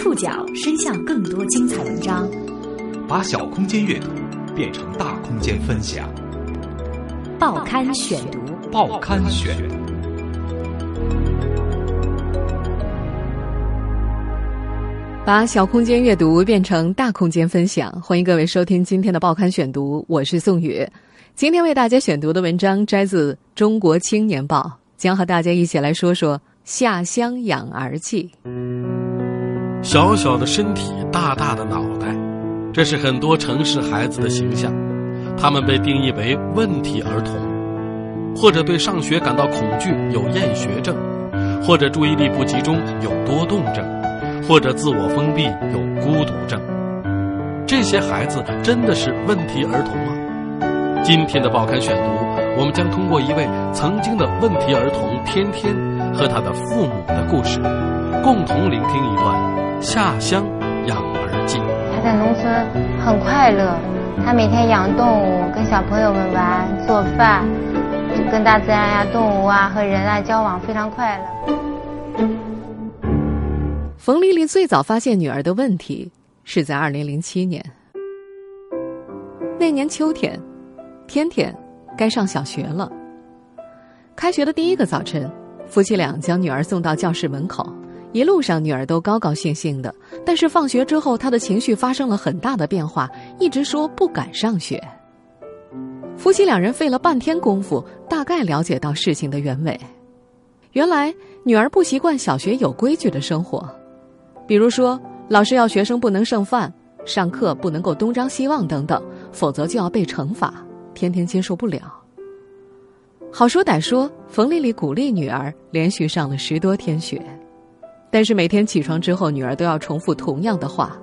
触角伸向更多精彩文章，把小空间阅读变成大空间分享。报刊选读，报刊选。把小空间阅读变成大空间分享，欢迎各位收听今天的报刊选读，我是宋宇。今天为大家选读的文章摘自《中国青年报》，将和大家一起来说说下乡养儿记。小小的身体，大大的脑袋，这是很多城市孩子的形象。他们被定义为问题儿童，或者对上学感到恐惧，有厌学症；或者注意力不集中，有多动症；或者自我封闭，有孤独症。这些孩子真的是问题儿童吗？今天的报刊选读，我们将通过一位曾经的问题儿童天天和他的父母的故事，共同聆听一段。下乡养儿记。他在农村很快乐，他每天养动物，跟小朋友们玩，做饭，跟大自然呀、动物啊和人啊交往非常快乐。冯丽丽最早发现女儿的问题是在二零零七年，那年秋天，天天该上小学了。开学的第一个早晨，夫妻俩将女儿送到教室门口。一路上，女儿都高高兴兴的。但是放学之后，她的情绪发生了很大的变化，一直说不敢上学。夫妻两人费了半天功夫，大概了解到事情的原委。原来，女儿不习惯小学有规矩的生活，比如说，老师要学生不能剩饭，上课不能够东张西望等等，否则就要被惩罚，天天接受不了。好说歹说，冯丽丽鼓励女儿连续上了十多天学。但是每天起床之后，女儿都要重复同样的话：“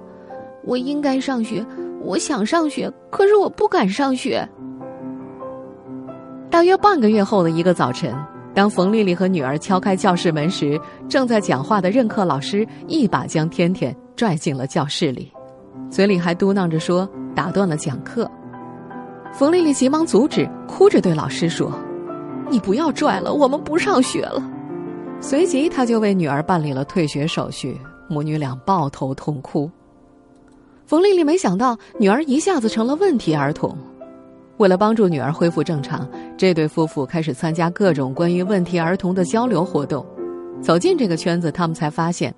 我应该上学，我想上学，可是我不敢上学。”大约半个月后的一个早晨，当冯丽丽和女儿敲开教室门时，正在讲话的任课老师一把将天天拽进了教室里，嘴里还嘟囔着说：“打断了讲课。”冯丽丽急忙阻止，哭着对老师说：“你不要拽了，我们不上学了。”随即，他就为女儿办理了退学手续，母女俩抱头痛哭。冯丽丽没想到女儿一下子成了问题儿童，为了帮助女儿恢复正常，这对夫妇开始参加各种关于问题儿童的交流活动。走进这个圈子，他们才发现，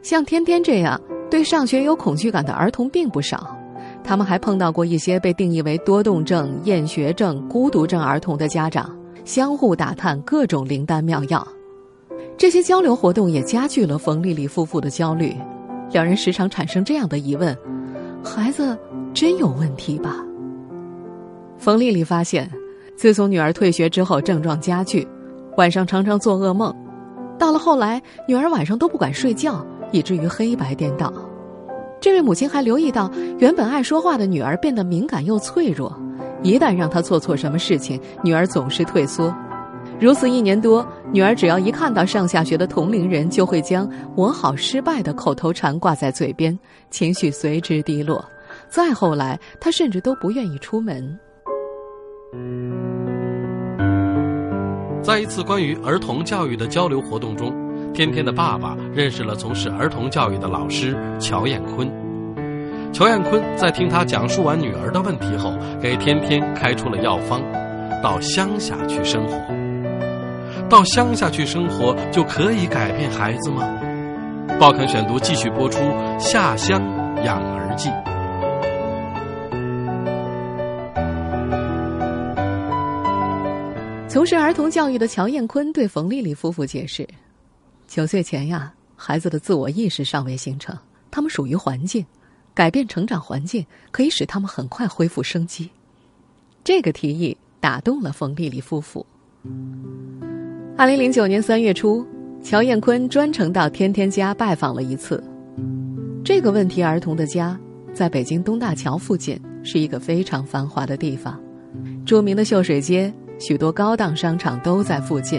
像天天这样对上学有恐惧感的儿童并不少。他们还碰到过一些被定义为多动症、厌学症、孤独症儿童的家长，相互打探各种灵丹妙药。这些交流活动也加剧了冯丽丽夫妇的焦虑，两人时常产生这样的疑问：孩子真有问题吧？冯丽丽发现，自从女儿退学之后，症状加剧，晚上常常做噩梦。到了后来，女儿晚上都不敢睡觉，以至于黑白颠倒。这位母亲还留意到，原本爱说话的女儿变得敏感又脆弱，一旦让她做错什么事情，女儿总是退缩。如此一年多，女儿只要一看到上下学的同龄人，就会将“我好失败”的口头禅挂在嘴边，情绪随之低落。再后来，她甚至都不愿意出门。在一次关于儿童教育的交流活动中，天天的爸爸认识了从事儿童教育的老师乔艳坤。乔艳坤在听他讲述完女儿的问题后，给天天开出了药方：到乡下去生活。到乡下去生活就可以改变孩子吗？报刊选读继续播出《下乡养儿记》。从事儿童教育的乔艳坤对冯丽丽夫妇解释：九岁前呀，孩子的自我意识尚未形成，他们属于环境，改变成长环境可以使他们很快恢复生机。这个提议打动了冯丽丽夫妇。二零零九年三月初，乔艳坤专程到天天家拜访了一次。这个问题儿童的家在北京东大桥附近，是一个非常繁华的地方。著名的秀水街、许多高档商场都在附近。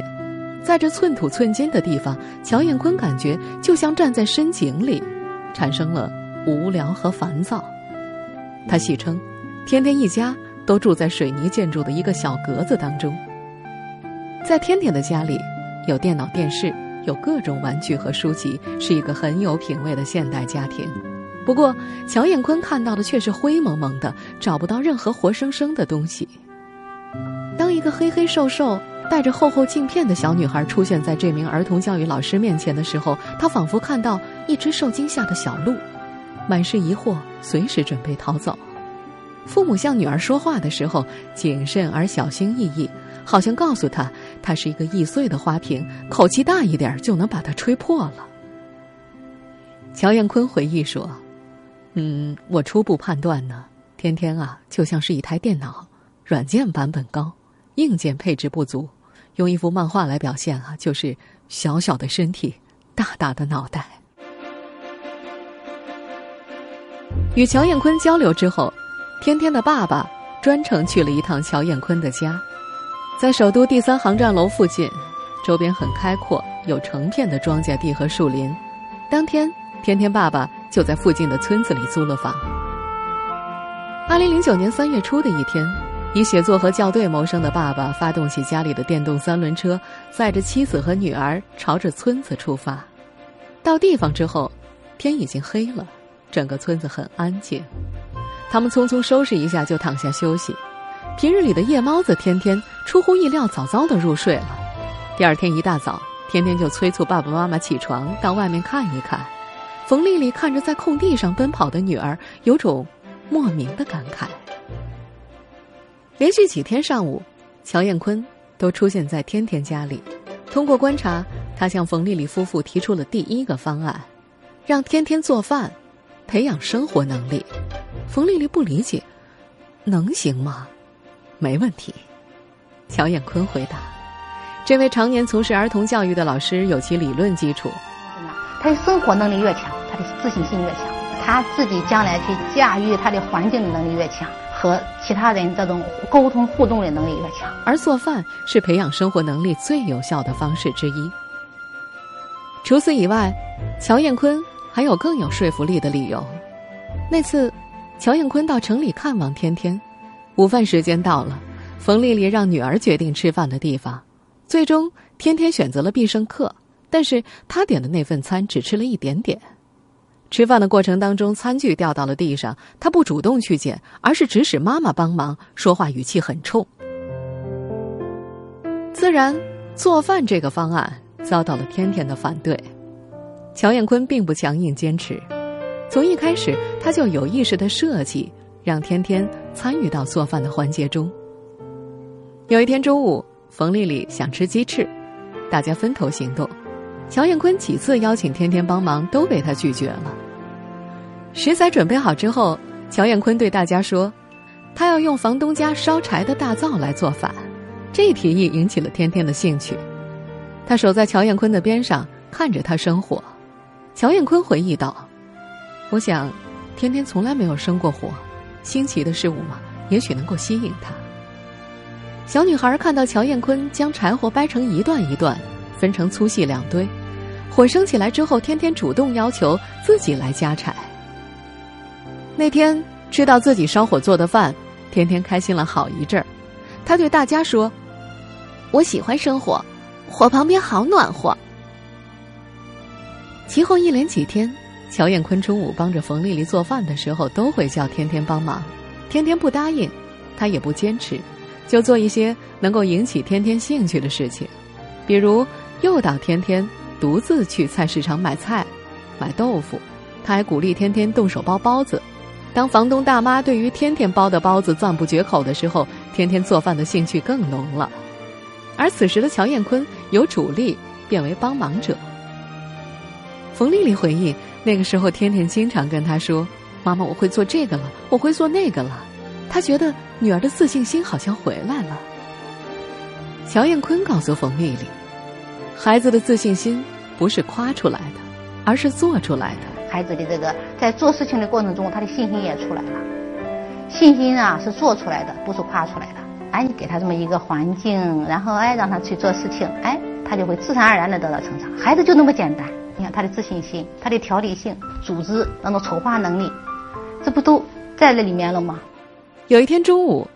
在这寸土寸金的地方，乔艳坤感觉就像站在深井里，产生了无聊和烦躁。他戏称，天天一家都住在水泥建筑的一个小格子当中。在天天的家里，有电脑、电视，有各种玩具和书籍，是一个很有品位的现代家庭。不过，乔艳坤看到的却是灰蒙蒙的，找不到任何活生生的东西。当一个黑黑瘦瘦、戴着厚厚镜片的小女孩出现在这名儿童教育老师面前的时候，他仿佛看到一只受惊吓的小鹿，满是疑惑，随时准备逃走。父母向女儿说话的时候，谨慎而小心翼翼，好像告诉他，他是一个易碎的花瓶，口气大一点就能把它吹破了。乔艳坤回忆说。嗯，我初步判断呢，天天啊就像是一台电脑，软件版本高，硬件配置不足。用一幅漫画来表现啊，就是小小的身体，大大的脑袋。与乔艳坤交流之后，天天的爸爸专程去了一趟乔艳坤的家，在首都第三航站楼附近，周边很开阔，有成片的庄稼地和树林。当天，天天爸爸。就在附近的村子里租了房。二零零九年三月初的一天，以写作和校对谋生的爸爸发动起家里的电动三轮车，载着妻子和女儿朝着村子出发。到地方之后，天已经黑了，整个村子很安静。他们匆匆收拾一下就躺下休息。平日里的夜猫子天天出乎意料早早的入睡了。第二天一大早，天天就催促爸爸妈妈起床到外面看一看。冯丽丽看着在空地上奔跑的女儿，有种莫名的感慨。连续几天上午，乔艳坤都出现在天天家里。通过观察，他向冯丽丽夫妇提出了第一个方案：让天天做饭，培养生活能力。冯丽丽不理解，能行吗？没问题。乔艳坤回答：“这位常年从事儿童教育的老师有其理论基础，他的生活能力越强。”他的自信心越强，他自己将来去驾驭他的环境的能力越强，和其他人这种沟通互动的能力越强。而做饭是培养生活能力最有效的方式之一。除此以外，乔艳坤还有更有说服力的理由。那次，乔艳坤到城里看望天天，午饭时间到了，冯丽丽让女儿决定吃饭的地方，最终天天选择了必胜客，但是他点的那份餐只吃了一点点。吃饭的过程当中，餐具掉到了地上，他不主动去捡，而是指使妈妈帮忙，说话语气很冲。自然，做饭这个方案遭到了天天的反对。乔艳坤并不强硬坚持，从一开始他就有意识的设计，让天天参与到做饭的环节中。有一天中午，冯丽丽想吃鸡翅，大家分头行动。乔艳坤几次邀请天天帮忙，都被他拒绝了。食材准备好之后，乔艳坤对大家说：“他要用房东家烧柴的大灶来做饭。”这提议引起了天天的兴趣。他守在乔艳坤的边上，看着他生火。乔艳坤回忆道：“我想，天天从来没有生过火，新奇的事物嘛，也许能够吸引他。”小女孩看到乔艳坤将柴火掰成一段一段，分成粗细两堆。火升起来之后，天天主动要求自己来加柴。那天吃到自己烧火做的饭，天天开心了好一阵儿。他对大家说：“我喜欢生火，火旁边好暖和。”其后一连几天，乔艳坤中午帮着冯丽丽做饭的时候，都会叫天天帮忙。天天不答应，他也不坚持，就做一些能够引起天天兴趣的事情，比如诱导天天。独自去菜市场买菜、买豆腐，他还鼓励天天动手包包子。当房东大妈对于天天包的包子赞不绝口的时候，天天做饭的兴趣更浓了。而此时的乔艳坤由主力变为帮忙者。冯丽丽回忆，那个时候天天经常跟他说：“妈妈，我会做这个了，我会做那个了。”他觉得女儿的自信心好像回来了。乔艳坤告诉冯丽丽。孩子的自信心不是夸出来的，而是做出来的。孩子的这个在做事情的过程中，他的信心也出来了。信心啊，是做出来的，不是夸出来的。哎，你给他这么一个环境，然后哎让他去做事情，哎，他就会自然而然的得到成长。孩子就那么简单。你看他的自信心，他的条理性、组织那种筹划能力，这不都在那里面了吗？有一天中午，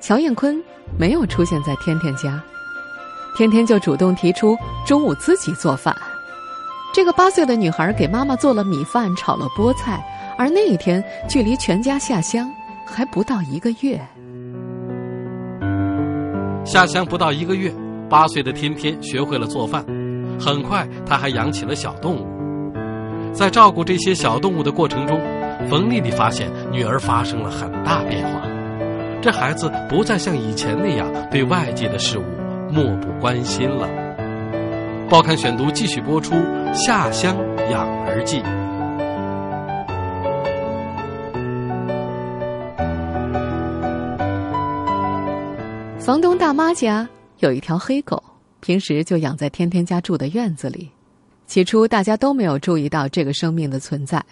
乔艳坤没有出现在天天家。天天就主动提出中午自己做饭。这个八岁的女孩给妈妈做了米饭，炒了菠菜，而那一天距离全家下乡还不到一个月。下乡不到一个月，八岁的天天学会了做饭，很快他还养起了小动物。在照顾这些小动物的过程中，冯丽丽发现女儿发生了很大变化。这孩子不再像以前那样对外界的事物漠不关心了。报刊选读继续播出《下乡养儿记》。房东大妈家有一条黑狗，平时就养在天天家住的院子里。起初大家都没有注意到这个生命的存在。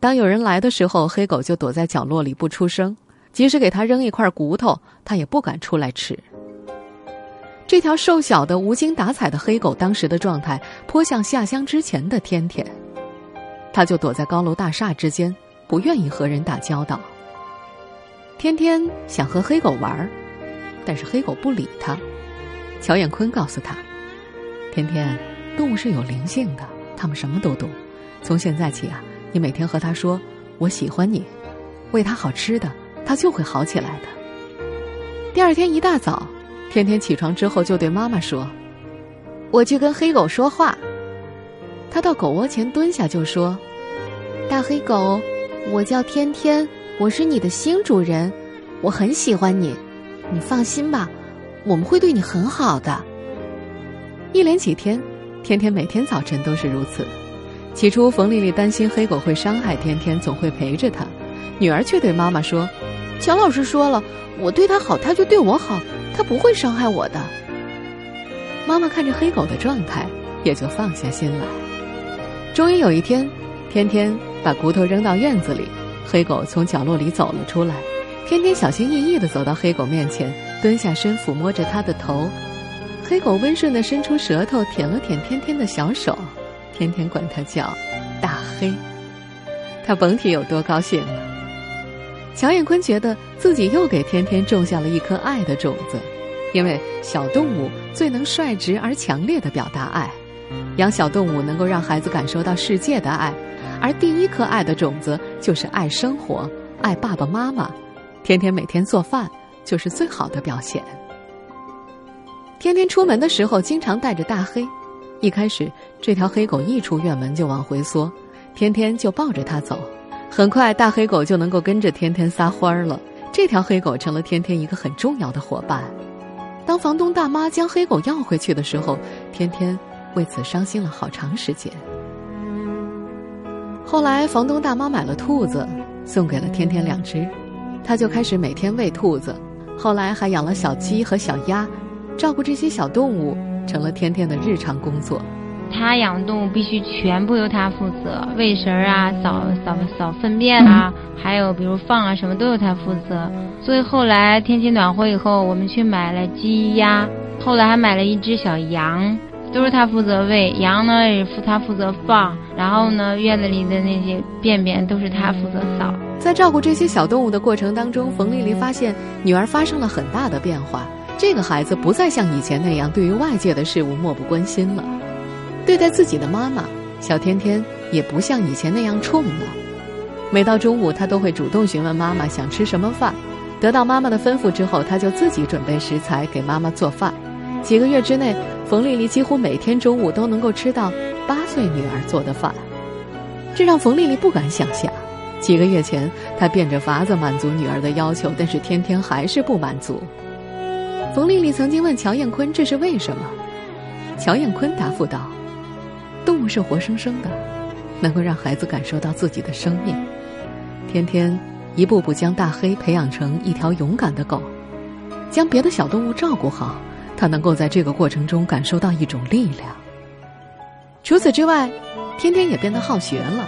当有人来的时候，黑狗就躲在角落里不出声，即使给它扔一块骨头，它也不敢出来吃。这条瘦小的、无精打采的黑狗，当时的状态颇像下乡之前的天天。它就躲在高楼大厦之间，不愿意和人打交道。天天想和黑狗玩。但是黑狗不理他。乔艳坤告诉他：“天天，动物是有灵性的，它们什么都懂。从现在起啊，你每天和它说‘我喜欢你’，喂它好吃的，它就会好起来的。”第二天一大早，天天起床之后就对妈妈说：“我去跟黑狗说话。”他到狗窝前蹲下就说：“大黑狗，我叫天天，我是你的新主人，我很喜欢你。”你放心吧，我们会对你很好的。一连几天，天天每天早晨都是如此。起初，冯丽丽担心黑狗会伤害天天，总会陪着他。女儿却对妈妈说：“乔老师说了，我对他好，他就对我好，他不会伤害我的。”妈妈看着黑狗的状态，也就放下心来。终于有一天，天天把骨头扔到院子里，黑狗从角落里走了出来。天天小心翼翼地走到黑狗面前，蹲下身抚摸着它的头。黑狗温顺地伸出舌头舔了舔天天的小手，天天管它叫“大黑”。他甭提有多高兴了。乔艳坤觉得自己又给天天种下了一颗爱的种子，因为小动物最能率直而强烈的表达爱。养小动物能够让孩子感受到世界的爱，而第一颗爱的种子就是爱生活，爱爸爸妈妈。天天每天做饭就是最好的表现。天天出门的时候经常带着大黑，一开始这条黑狗一出院门就往回缩，天天就抱着它走。很快大黑狗就能够跟着天天撒欢儿了。这条黑狗成了天天一个很重要的伙伴。当房东大妈将黑狗要回去的时候，天天为此伤心了好长时间。后来房东大妈买了兔子，送给了天天两只。他就开始每天喂兔子，后来还养了小鸡和小鸭，照顾这些小动物成了天天的日常工作。他养动物必须全部由他负责，喂食啊、扫扫扫粪便啊，还有比如放啊什么都由他负责。所以后来天气暖和以后，我们去买了鸡鸭，后来还买了一只小羊。都是他负责喂羊呢，也是他负责放，然后呢，院子里的那些便便都是他负责扫。在照顾这些小动物的过程当中，冯丽丽发现女儿发生了很大的变化。这个孩子不再像以前那样对于外界的事物漠不关心了，对待自己的妈妈小天天也不像以前那样冲了。每到中午，他都会主动询问妈妈想吃什么饭，得到妈妈的吩咐之后，他就自己准备食材给妈妈做饭。几个月之内。冯丽丽几乎每天中午都能够吃到八岁女儿做的饭，这让冯丽丽不敢想象。几个月前，她变着法子满足女儿的要求，但是天天还是不满足。冯丽丽曾经问乔艳坤这是为什么，乔艳坤答复道：“动物是活生生的，能够让孩子感受到自己的生命。天天一步步将大黑培养成一条勇敢的狗，将别的小动物照顾好。”他能够在这个过程中感受到一种力量。除此之外，天天也变得好学了。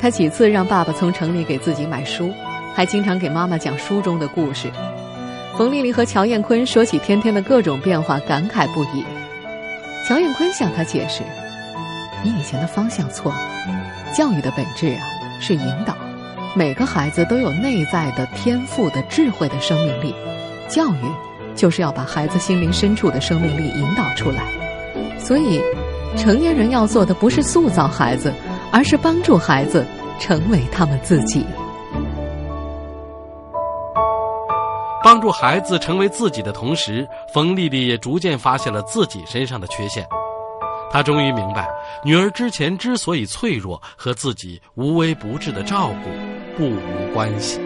他几次让爸爸从城里给自己买书，还经常给妈妈讲书中的故事。冯丽丽和乔艳坤说起天天的各种变化，感慨不已。乔艳坤向他解释：“你以前的方向错了，教育的本质啊是引导。每个孩子都有内在的天赋的智慧的生命力，教育。”就是要把孩子心灵深处的生命力引导出来，所以，成年人要做的不是塑造孩子，而是帮助孩子成为他们自己。帮助孩子成为自己的同时，冯丽丽也逐渐发现了自己身上的缺陷。她终于明白，女儿之前之所以脆弱，和自己无微不至的照顾不无关系。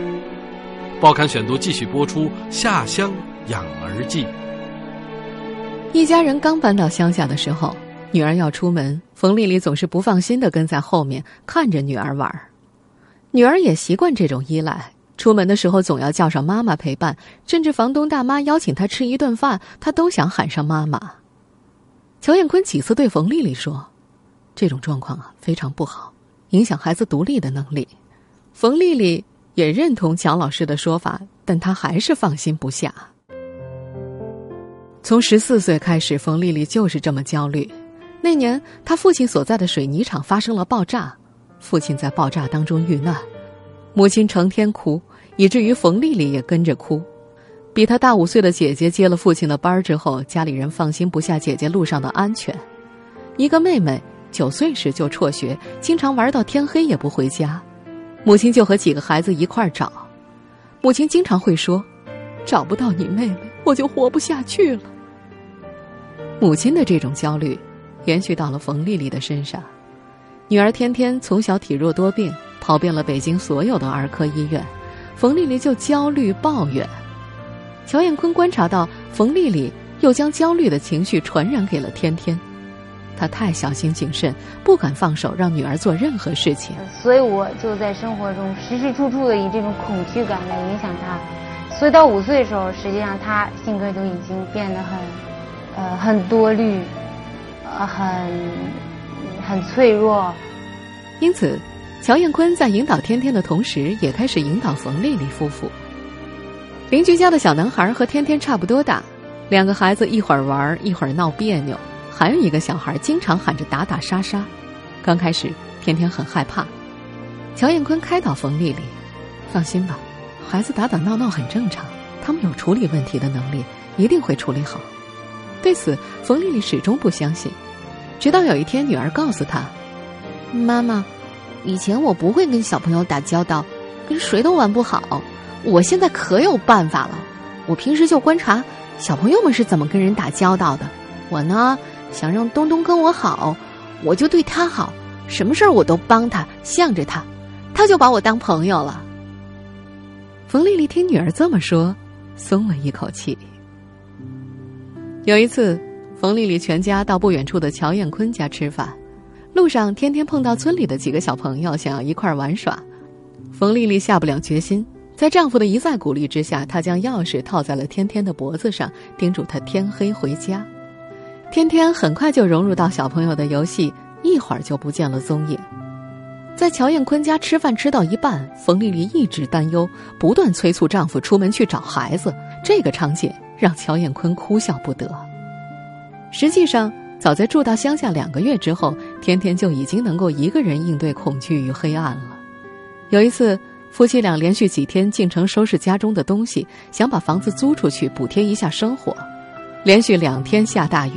报刊选读继续播出《下乡养儿记》。一家人刚搬到乡下的时候，女儿要出门，冯丽丽总是不放心的跟在后面看着女儿玩女儿也习惯这种依赖，出门的时候总要叫上妈妈陪伴，甚至房东大妈邀请她吃一顿饭，她都想喊上妈妈。乔艳坤几次对冯丽丽说：“这种状况啊，非常不好，影响孩子独立的能力。”冯丽丽也认同乔老师的说法，但她还是放心不下。从十四岁开始，冯丽丽就是这么焦虑。那年，她父亲所在的水泥厂发生了爆炸，父亲在爆炸当中遇难，母亲成天哭，以至于冯丽丽也跟着哭。比她大五岁的姐姐接了父亲的班之后，家里人放心不下姐姐路上的安全。一个妹妹九岁时就辍学，经常玩到天黑也不回家，母亲就和几个孩子一块儿找。母亲经常会说：“找不到你妹妹，我就活不下去了。”母亲的这种焦虑，延续到了冯丽丽的身上。女儿天天从小体弱多病，跑遍了北京所有的儿科医院，冯丽丽就焦虑抱怨。乔艳坤观察到，冯丽丽又将焦虑的情绪传染给了天天。他太小心谨慎，不敢放手让女儿做任何事情。所以我就在生活中时时处处的以这种恐惧感来影响她。所以到五岁的时候，实际上她性格就已经变得很，呃，很多虑，呃，很很脆弱。因此，乔艳坤在引导天天的同时，也开始引导冯丽丽夫妇。邻居家的小男孩和天天差不多大，两个孩子一会儿玩一会儿闹别扭，还有一个小孩经常喊着打打杀杀。刚开始，天天很害怕。乔艳坤开导冯丽丽：“放心吧，孩子打打闹闹很正常，他们有处理问题的能力，一定会处理好。”对此，冯丽丽始终不相信。直到有一天，女儿告诉她：“妈妈，以前我不会跟小朋友打交道，跟谁都玩不好。”我现在可有办法了，我平时就观察小朋友们是怎么跟人打交道的。我呢，想让东东跟我好，我就对他好，什么事儿我都帮他，向着他，他就把我当朋友了。冯丽丽听女儿这么说，松了一口气。有一次，冯丽丽全家到不远处的乔艳坤家吃饭，路上天天碰到村里的几个小朋友，想要一块玩耍，冯丽丽下不了决心。在丈夫的一再鼓励之下，她将钥匙套在了天天的脖子上，叮嘱他天黑回家。天天很快就融入到小朋友的游戏，一会儿就不见了踪影。在乔艳坤家吃饭吃到一半，冯丽丽一直担忧，不断催促丈夫出门去找孩子。这个场景让乔艳坤哭笑不得。实际上，早在住到乡下两个月之后，天天就已经能够一个人应对恐惧与黑暗了。有一次。夫妻俩连续几天进城收拾家中的东西，想把房子租出去补贴一下生活。连续两天下大雨，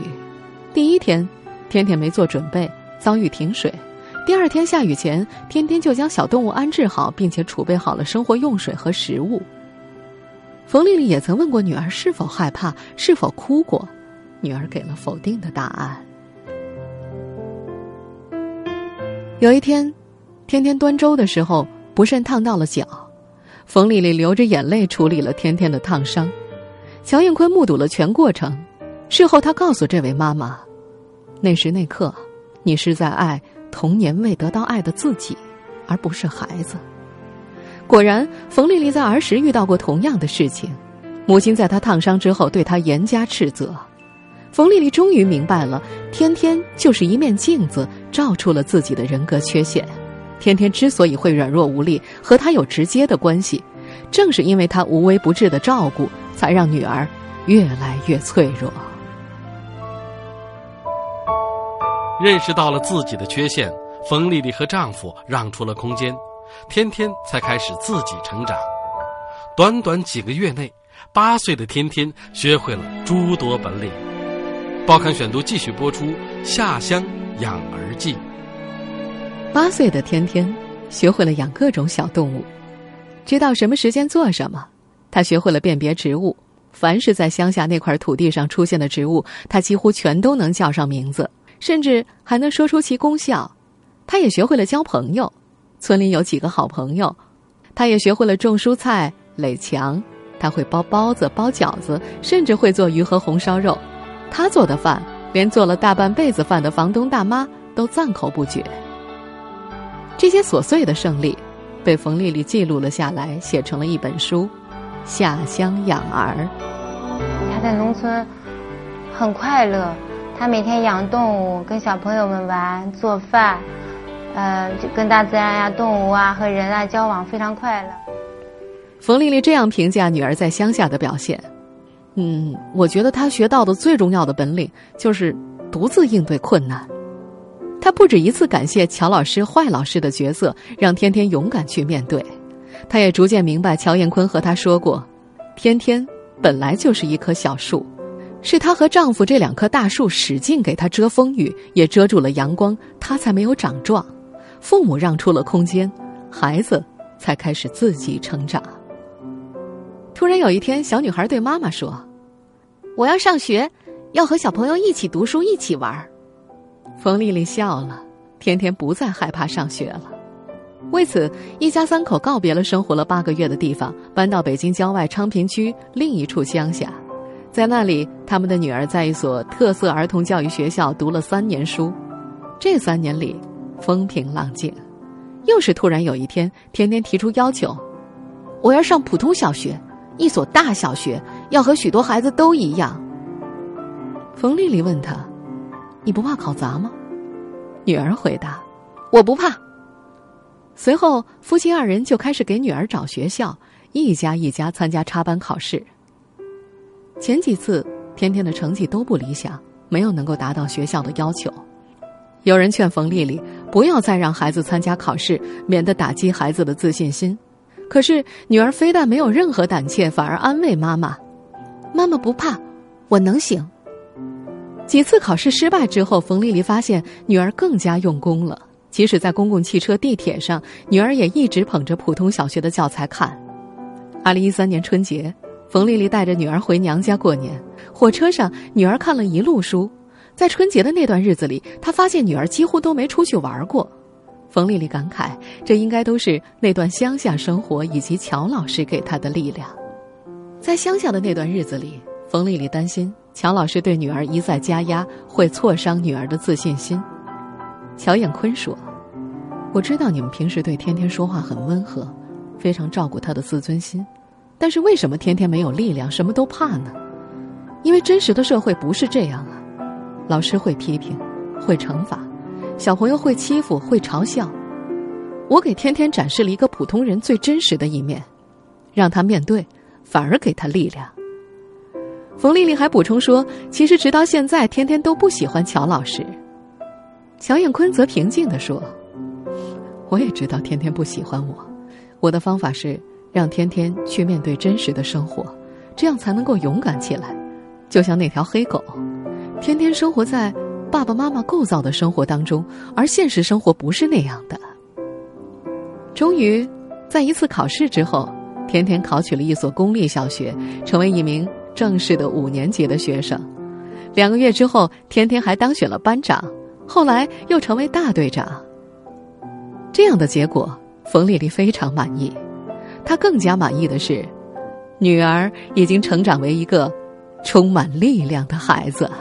第一天，天天没做准备，遭遇停水；第二天下雨前，天天就将小动物安置好，并且储备好了生活用水和食物。冯丽丽也曾问过女儿是否害怕，是否哭过，女儿给了否定的答案。有一天，天天端粥的时候。不慎烫到了脚，冯丽丽流着眼泪处理了天天的烫伤。乔应坤目睹了全过程，事后他告诉这位妈妈：“那时那刻，你是在爱童年未得到爱的自己，而不是孩子。”果然，冯丽丽在儿时遇到过同样的事情，母亲在她烫伤之后对她严加斥责。冯丽丽终于明白了，天天就是一面镜子，照出了自己的人格缺陷。天天之所以会软弱无力，和他有直接的关系，正是因为他无微不至的照顾，才让女儿越来越脆弱。认识到了自己的缺陷，冯丽丽和丈夫让出了空间，天天才开始自己成长。短短几个月内，八岁的天天学会了诸多本领。报刊选读继续播出：下乡养儿记》。八岁的天天学会了养各种小动物，知道什么时间做什么。他学会了辨别植物，凡是在乡下那块土地上出现的植物，他几乎全都能叫上名字，甚至还能说出其功效。他也学会了交朋友，村里有几个好朋友。他也学会了种蔬菜、垒墙。他会包包子、包饺子，甚至会做鱼和红烧肉。他做的饭，连做了大半辈子饭的房东大妈都赞口不绝。这些琐碎的胜利，被冯丽丽记录了下来，写成了一本书《下乡养儿》。他在农村很快乐，他每天养动物，跟小朋友们玩，做饭，呃，就跟大自然呀、动物啊和人啊交往，非常快乐。冯丽丽这样评价女儿在乡下的表现：“嗯，我觉得她学到的最重要的本领就是独自应对困难。她不止一次感谢乔老师、坏老师的角色，让天天勇敢去面对。她也逐渐明白，乔艳坤和她说过，天天本来就是一棵小树，是她和丈夫这两棵大树使劲给她遮风雨，也遮住了阳光，她才没有长壮。父母让出了空间，孩子才开始自己成长。”突然有一天，小女孩对妈妈说：“我要上学，要和小朋友一起读书，一起玩。”冯丽丽笑了，天天不再害怕上学了。为此，一家三口告别了生活了八个月的地方，搬到北京郊外昌平区另一处乡下。在那里，他们的女儿在一所特色儿童教育学校读了三年书。这三年里，风平浪静。又是突然有一天，天天提出要求：“我要上普通小学。”一所大小学要和许多孩子都一样。冯丽丽问他：“你不怕考砸吗？”女儿回答：“我不怕。”随后，夫妻二人就开始给女儿找学校，一家一家参加插班考试。前几次，天天的成绩都不理想，没有能够达到学校的要求。有人劝冯丽丽不要再让孩子参加考试，免得打击孩子的自信心。可是女儿非但没有任何胆怯，反而安慰妈妈：“妈妈不怕，我能行。”几次考试失败之后，冯丽丽发现女儿更加用功了。即使在公共汽车、地铁上，女儿也一直捧着普通小学的教材看。二零一三年春节，冯丽丽带着女儿回娘家过年，火车上女儿看了一路书。在春节的那段日子里，他发现女儿几乎都没出去玩过。冯丽丽感慨：“这应该都是那段乡下生活以及乔老师给她的力量。”在乡下的那段日子里，冯丽丽担心乔老师对女儿一再加压会挫伤女儿的自信心。乔艳坤说：“我知道你们平时对天天说话很温和，非常照顾她的自尊心，但是为什么天天没有力量，什么都怕呢？因为真实的社会不是这样啊！老师会批评，会惩罚。”小朋友会欺负，会嘲笑。我给天天展示了一个普通人最真实的一面，让他面对，反而给他力量。冯丽丽还补充说：“其实直到现在，天天都不喜欢乔老师。”乔艳坤则平静地说：“我也知道天天不喜欢我，我的方法是让天天去面对真实的生活，这样才能够勇敢起来。就像那条黑狗，天天生活在……”爸爸妈妈构造的生活当中，而现实生活不是那样的。终于，在一次考试之后，甜甜考取了一所公立小学，成为一名正式的五年级的学生。两个月之后，甜甜还当选了班长，后来又成为大队长。这样的结果，冯丽丽非常满意。她更加满意的是，女儿已经成长为一个充满力量的孩子。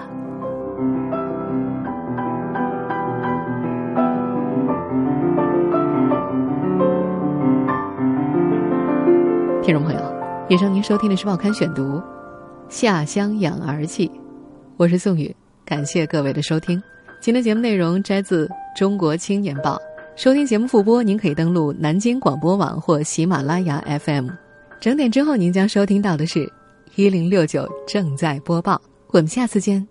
听众朋友，以上您收听的是《报刊选读》《下乡养儿记》，我是宋宇，感谢各位的收听。今天节目内容摘自《中国青年报》，收听节目复播，您可以登录南京广播网或喜马拉雅 FM。整点之后，您将收听到的是一零六九正在播报。我们下次见。